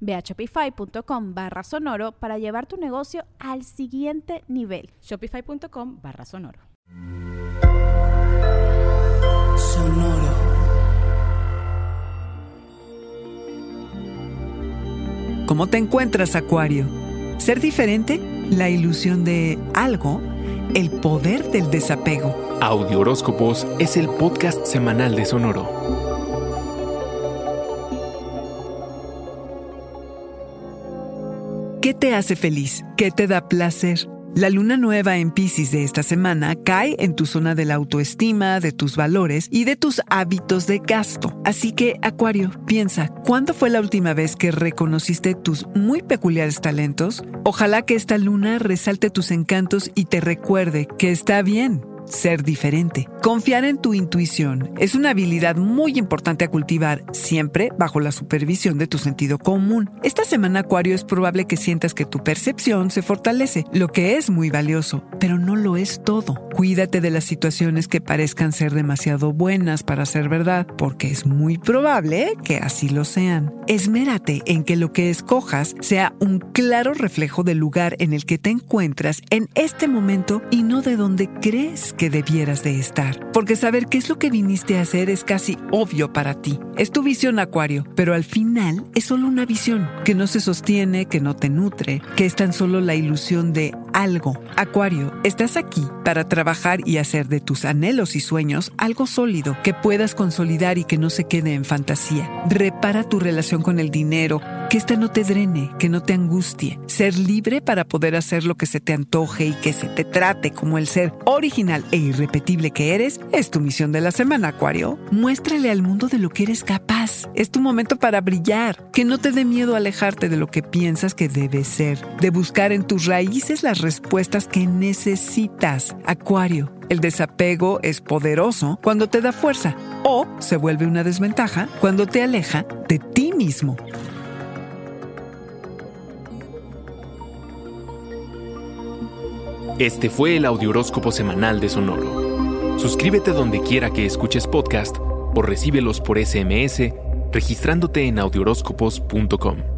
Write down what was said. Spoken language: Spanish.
Ve a shopify.com barra sonoro para llevar tu negocio al siguiente nivel. Shopify.com barra sonoro. Sonoro. ¿Cómo te encuentras, Acuario? ¿Ser diferente? ¿La ilusión de algo? ¿El poder del desapego? Audio Horóscopos es el podcast semanal de Sonoro. Te hace feliz? ¿Qué te da placer? La luna nueva en Pisces de esta semana cae en tu zona de la autoestima, de tus valores y de tus hábitos de gasto. Así que, Acuario, piensa, ¿cuándo fue la última vez que reconociste tus muy peculiares talentos? Ojalá que esta luna resalte tus encantos y te recuerde que está bien ser diferente. Confiar en tu intuición es una habilidad muy importante a cultivar, siempre bajo la supervisión de tu sentido común. Esta semana, Acuario, es probable que sientas que tu percepción se fortalece, lo que es muy valioso, pero no lo es todo. Cuídate de las situaciones que parezcan ser demasiado buenas para ser verdad, porque es muy probable que así lo sean. Esmérate en que lo que escojas sea un claro reflejo del lugar en el que te encuentras en este momento y no de donde crees que debieras de estar. Porque saber qué es lo que viniste a hacer es casi obvio para ti. Es tu visión, Acuario, pero al final es solo una visión que no se sostiene, que no te nutre, que es tan solo la ilusión de algo. Acuario, estás aquí para trabajar y hacer de tus anhelos y sueños algo sólido que puedas consolidar y que no se quede en fantasía. Repara tu relación con el dinero, que ésta no te drene, que no te angustie. Ser libre para poder hacer lo que se te antoje y que se te trate como el ser original e irrepetible que eres es tu misión de la semana, Acuario. Muéstrale al mundo de lo que eres capaz. Es tu momento para brillar. Que no te dé miedo alejarte de lo que piensas que debe ser. De buscar en tus raíces las respuestas que necesitas. Acuario. El desapego es poderoso cuando te da fuerza o se vuelve una desventaja cuando te aleja de ti mismo. Este fue el Audioróscopo Semanal de Sonoro. Suscríbete donde quiera que escuches podcast o recíbelos por SMS registrándote en audioróscopos.com.